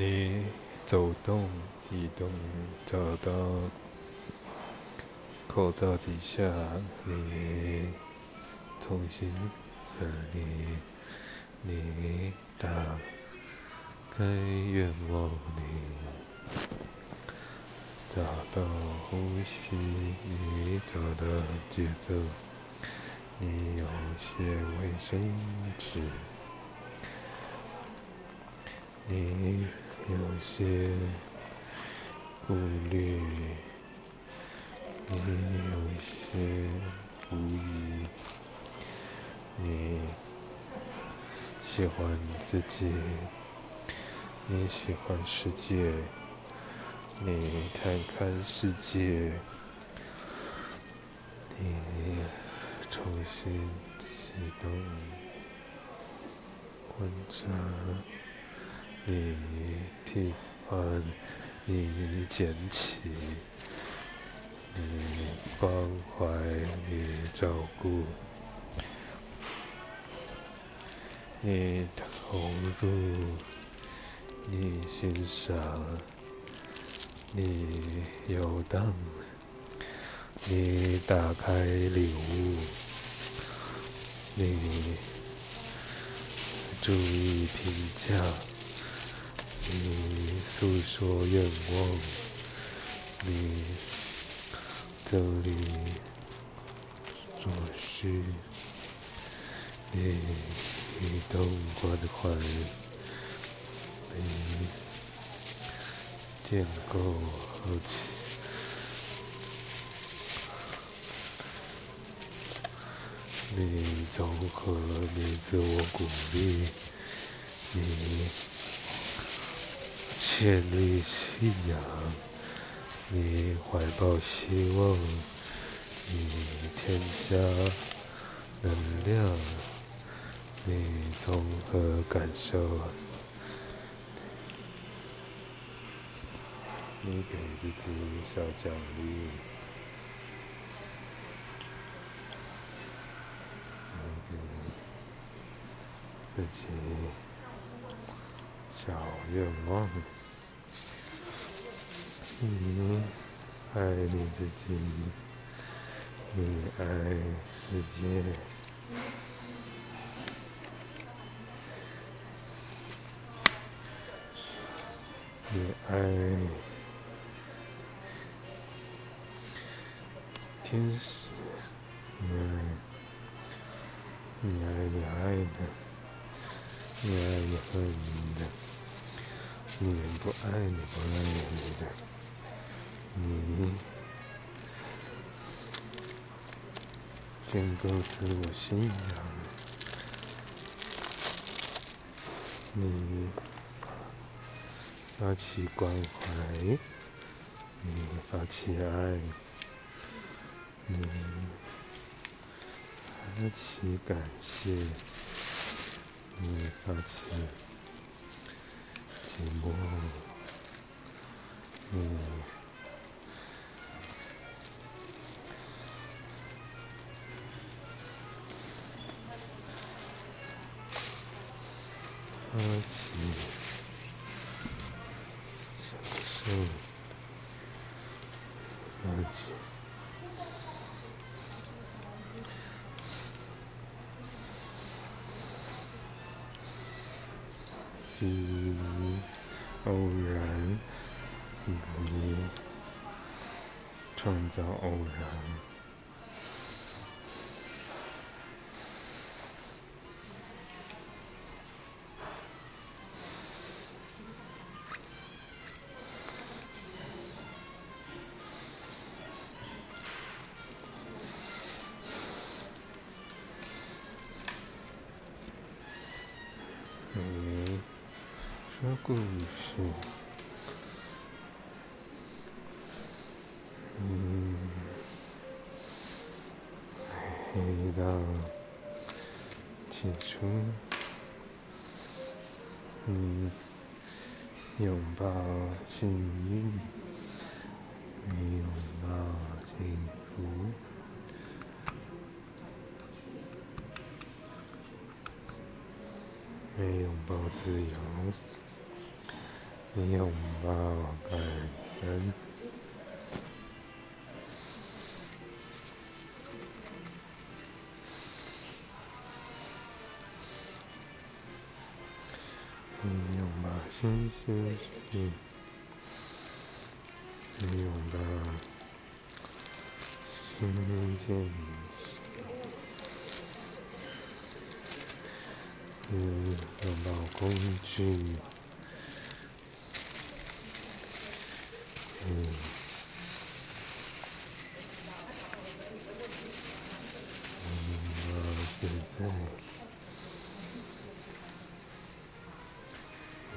你走动、移动，找到口罩底下，你重新和你，你打开愿望，你找到呼吸，你找到节奏，你有些卫生纸，你。有些顾虑，你有些无疑，你喜欢你自己，你喜欢世界，你看看世界，你重新启动观察。你替换，你捡起，你关怀，你照顾，你投入，你欣赏，你游荡，你打开礼物，你注意评价。你诉说愿望，你这里做事，你移动关怀，你建构好奇，你综合，你自我鼓励，你。建立信仰，你怀抱希望，你添加能量，你综合感受，你给自己小奖励，给自己小愿望。你爱你自己，你爱世界，你爱天使，你爱你爱你爱的，你爱你恨的，你不爱你不爱你的。你建构自我信仰，你发起关怀，你发起爱，你发起感谢，你发起寂寞，你。开启，享受，开启，自偶然，你创造偶然。自由，拥抱感恩，拥抱新鲜事，拥抱新见识，拥抱工具。嗯，现在，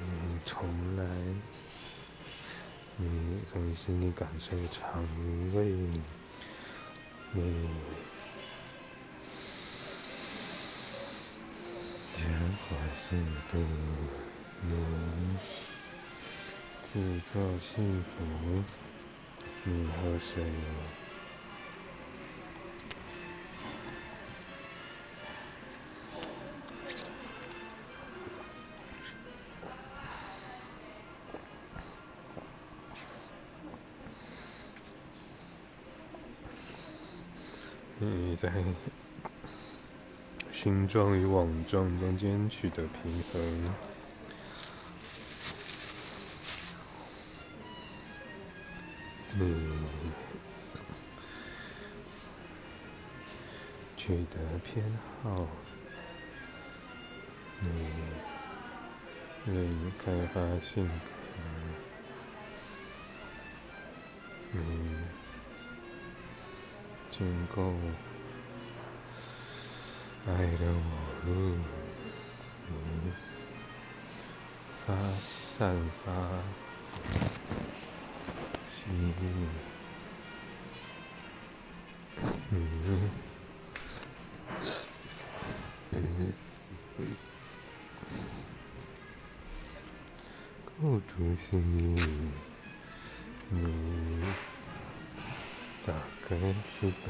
嗯，重来，你从心里感受肠胃，嗯，果是的，嗯。制作幸福，你和谁？你在形状与网状中间取得平衡。嗯取得偏好，你愿意开发幸福，你经过爱的网络，你发散发。嗯嗯嗯构筑性，你打开书本，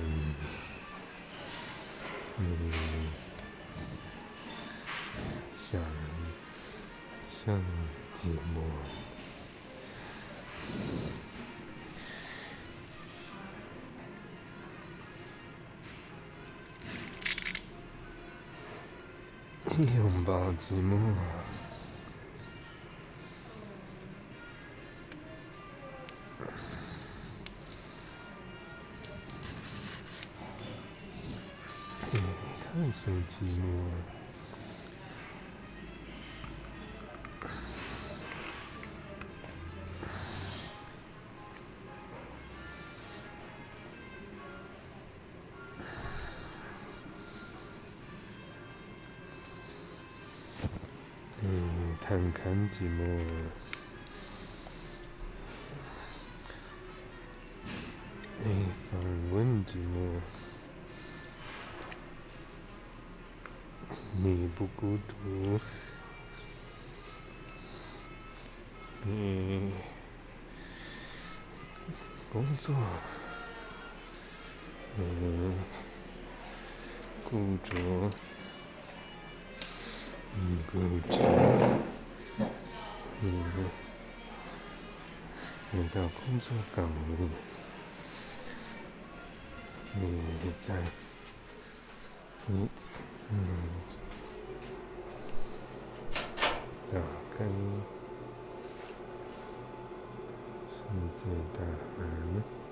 你想像寂寞。拥抱寂寞，探索寂寞。看看寂寞，不孤独，你工作，你固着，你固执。嗯，回到工作岗位，你在，你，嗯，打开世界大门。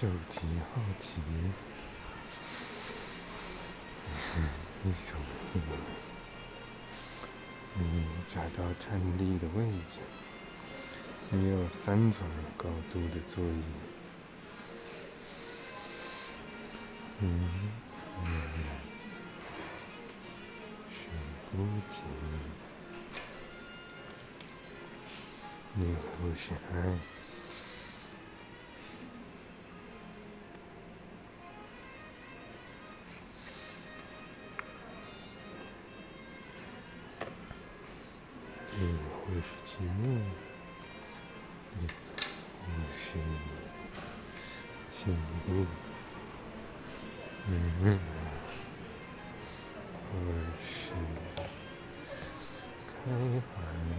手极好奇，一走进，你找到站立的位置，你有三种高度的座椅，嗯，是孤寂，你不是爱。幸运，你命运何开怀？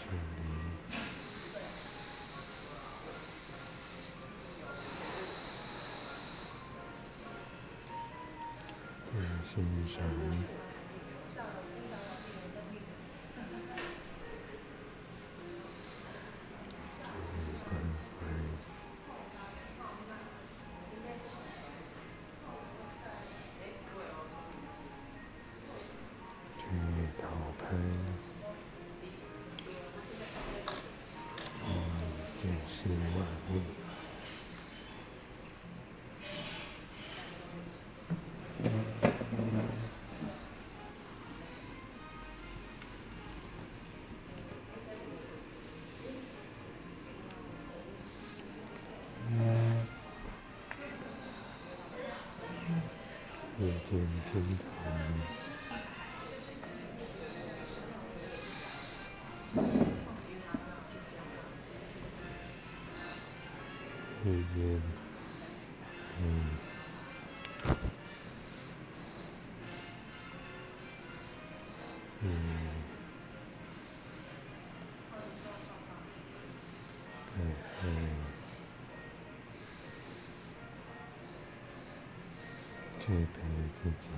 求你，关心于什么？ 예, 예, 예. 自己。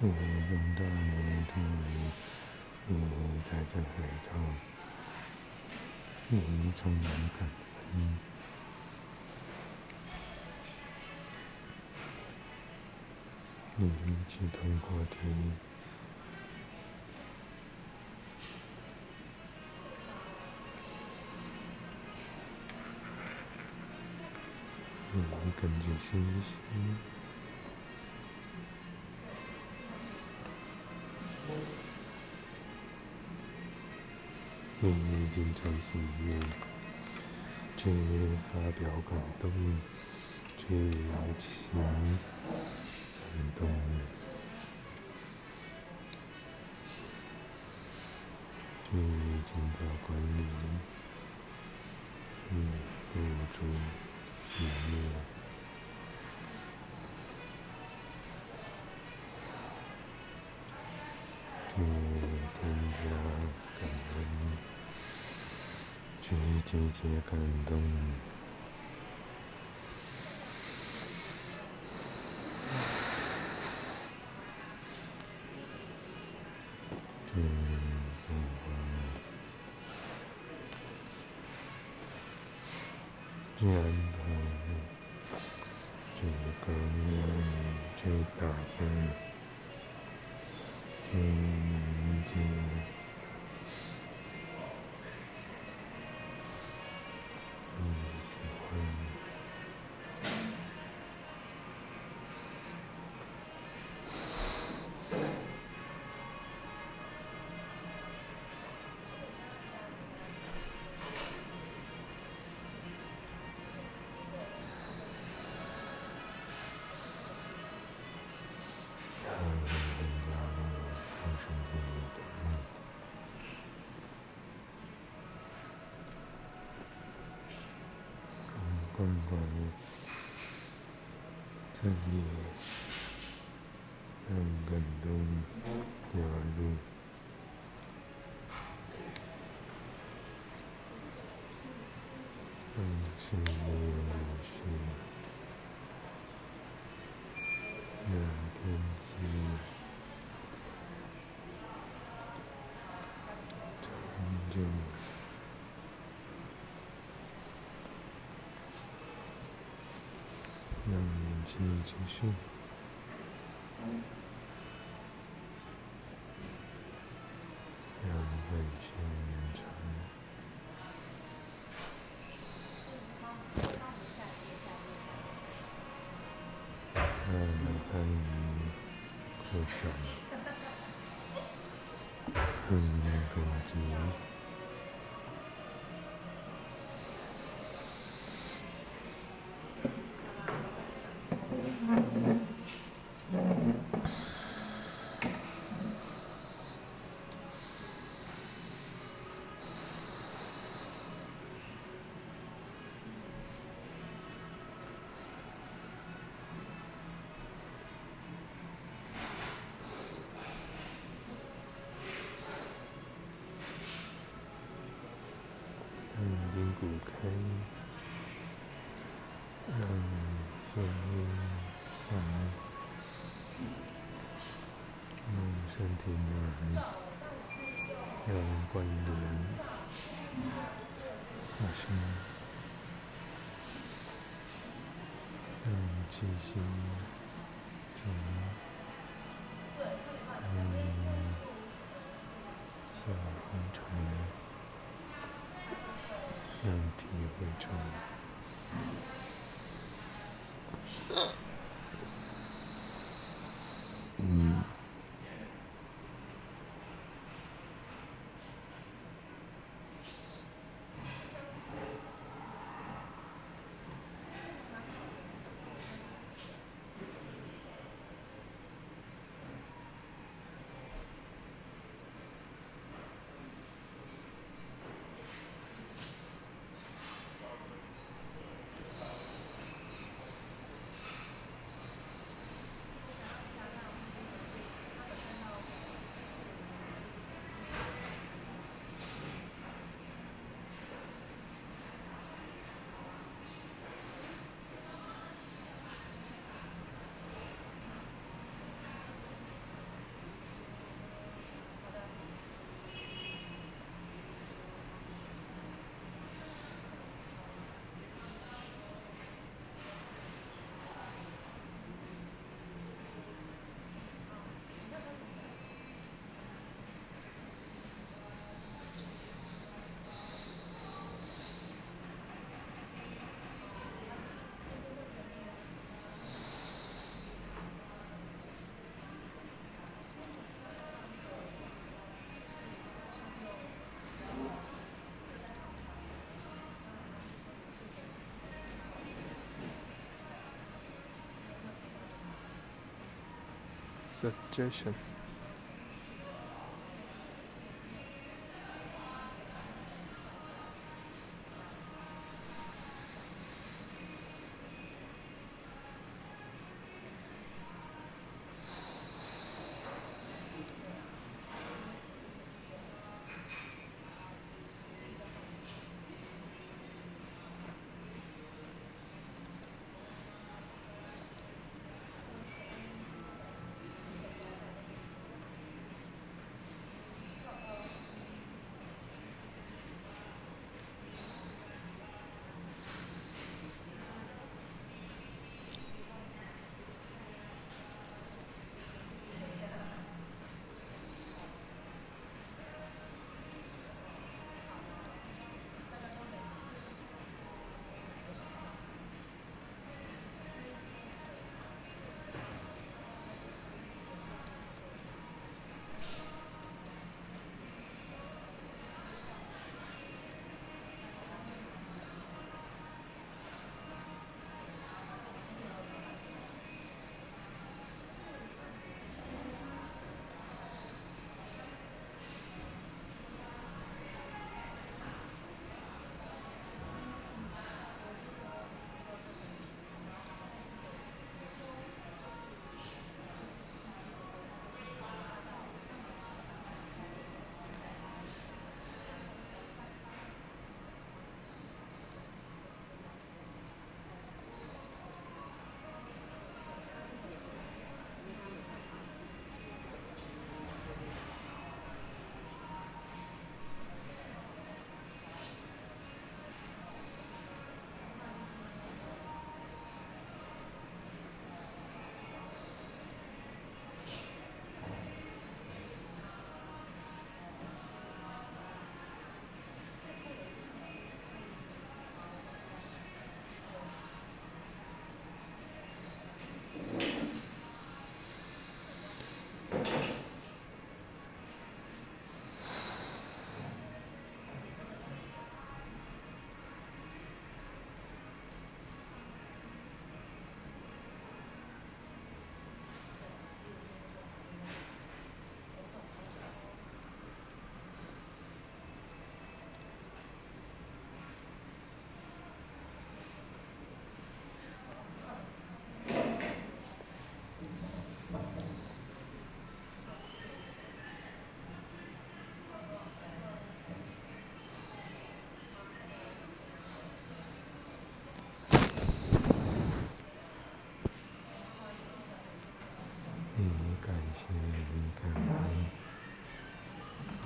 泥土里，你再次回头，你充满感恩，你一起通过题。你根据信息。你已经从心里去发表感动，去邀请感动，去建造管理，去付出喜悦，去季节感动，关关在你让感动加入，让心里有许让天气成就。让年轻继续，让万象延长，让欢愉扩展，更加更急。开，让声音传，让身体暖，让关联发生，让气息 suggestion.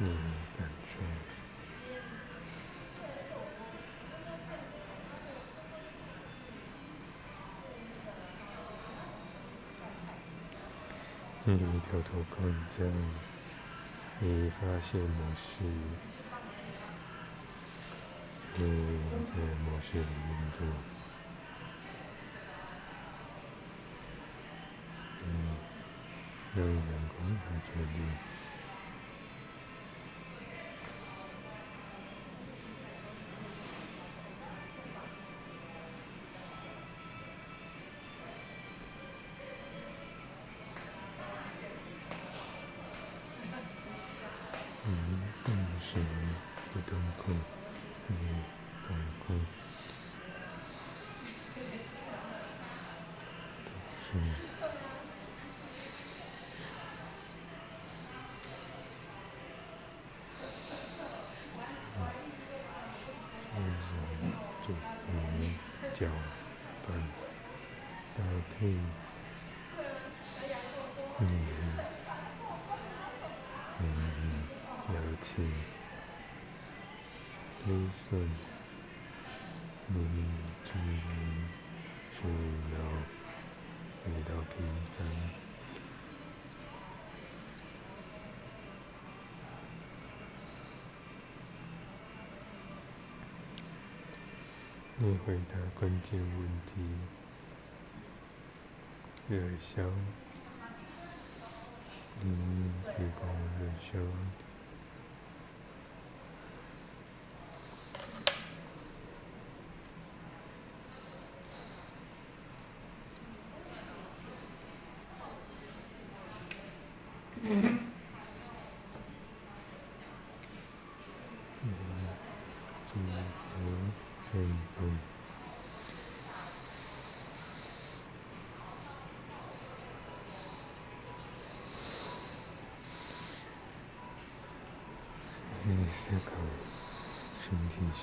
你感受。你跳脱框架，你发现模式，你在模式里运作，嗯，让阳光来照你。脚板搭配，嗯嗯，邀请，绿色，你你回答关键问题，热销，你提供热销。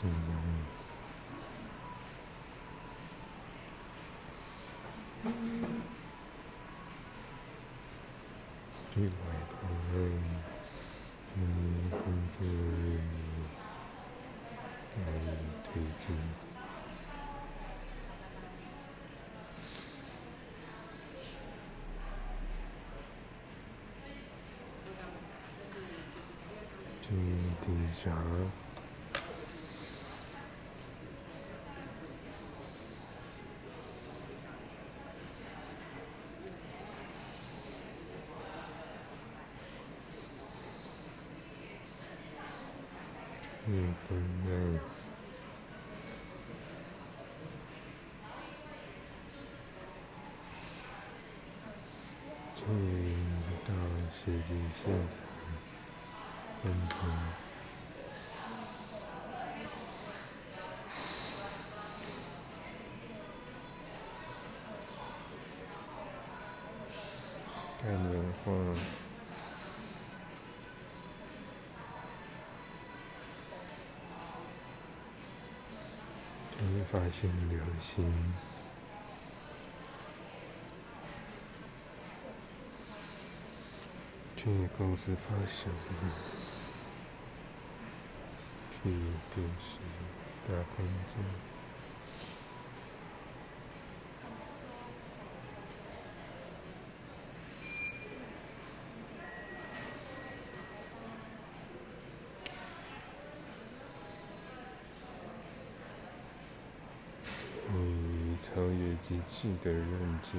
身体是压力，最外部的你控制来推进，最。地上，一分内，去到实际现场，分钟。看年画，现流星。这公司发生，去电视大环境。超越机器的认知，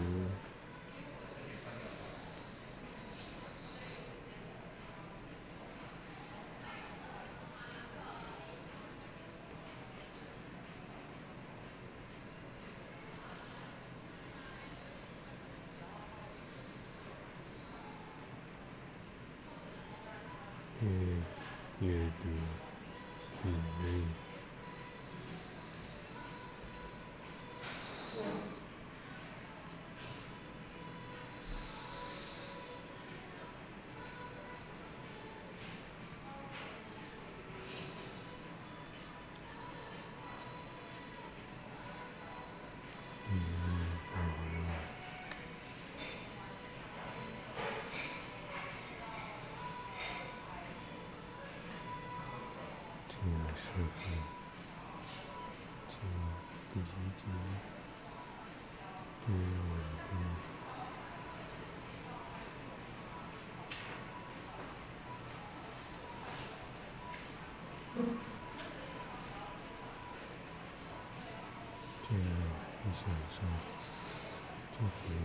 你想说，这回忆。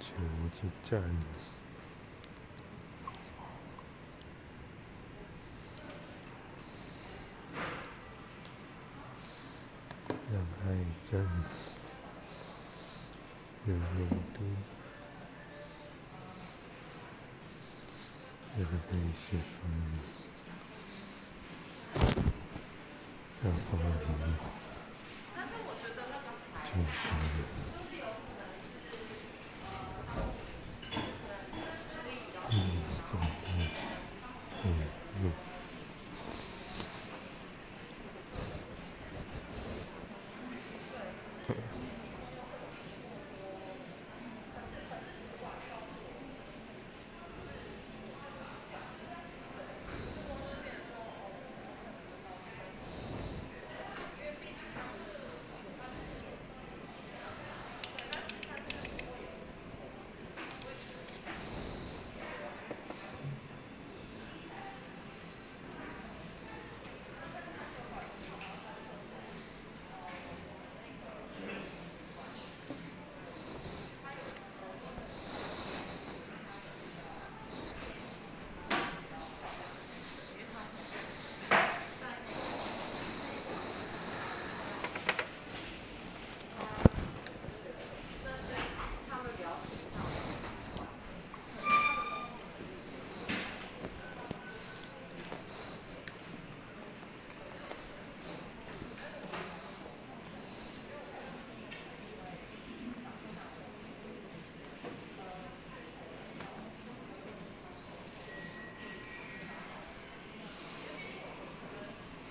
求之战，让爱战有温度，也可以释放，让花语就是。嗯，嗯，嗯，嗯。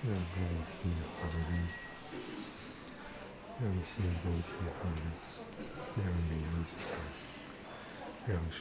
让空气航，让心不起航，让灵起航，让水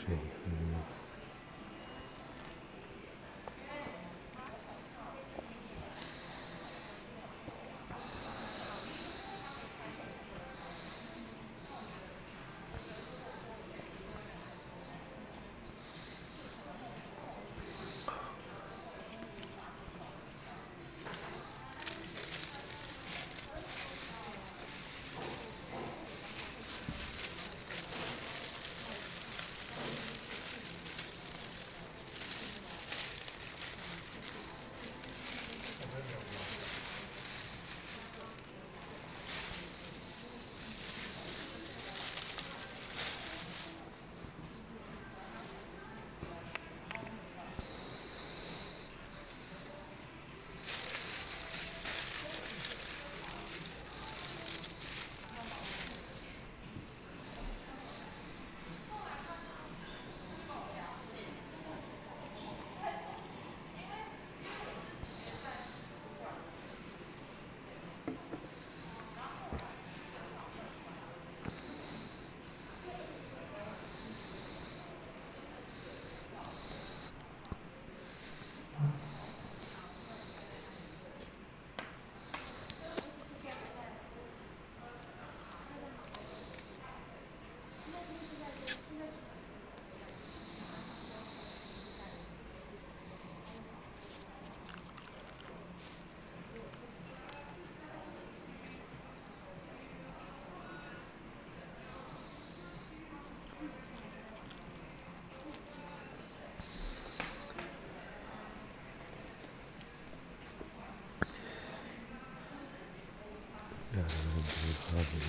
河。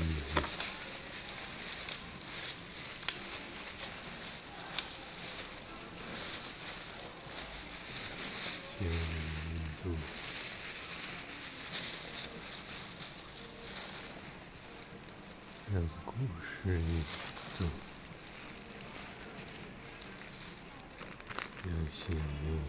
让故事走，让心灵。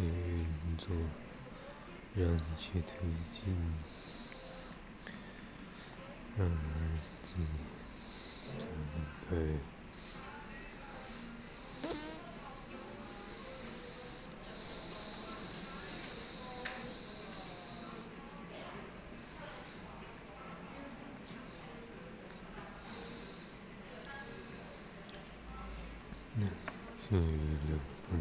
运作，让其推进，让自己准备。那下一个，嗯。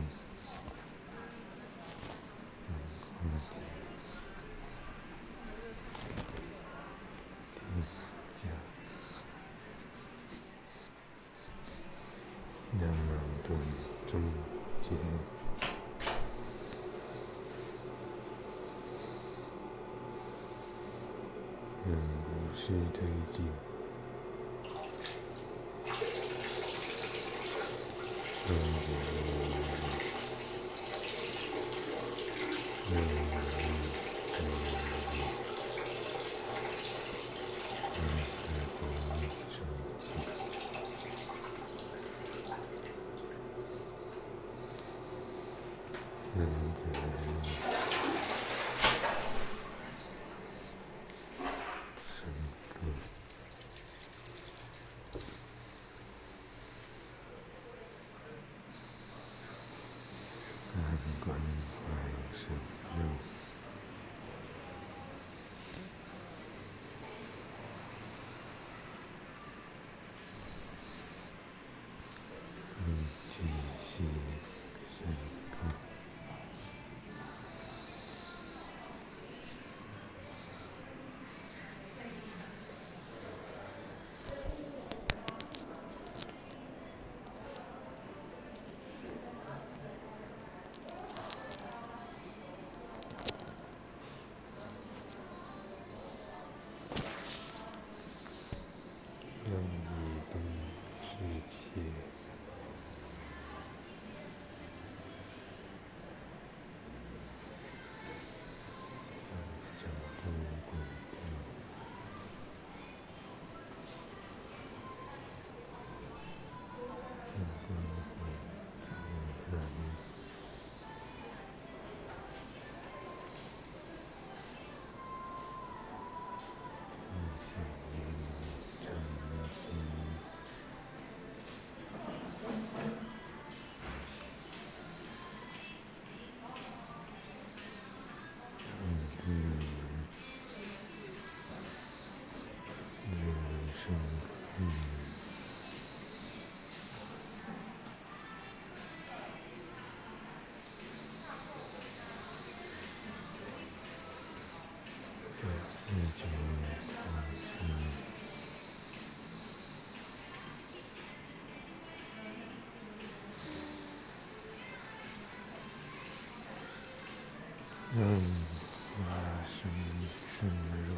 两人中中间，嗯，是推进，I haven't got any information. 怀生命。让花生深入，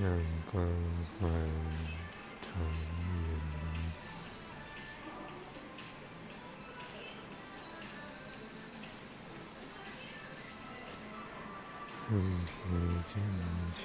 让光环长远，身体坚强。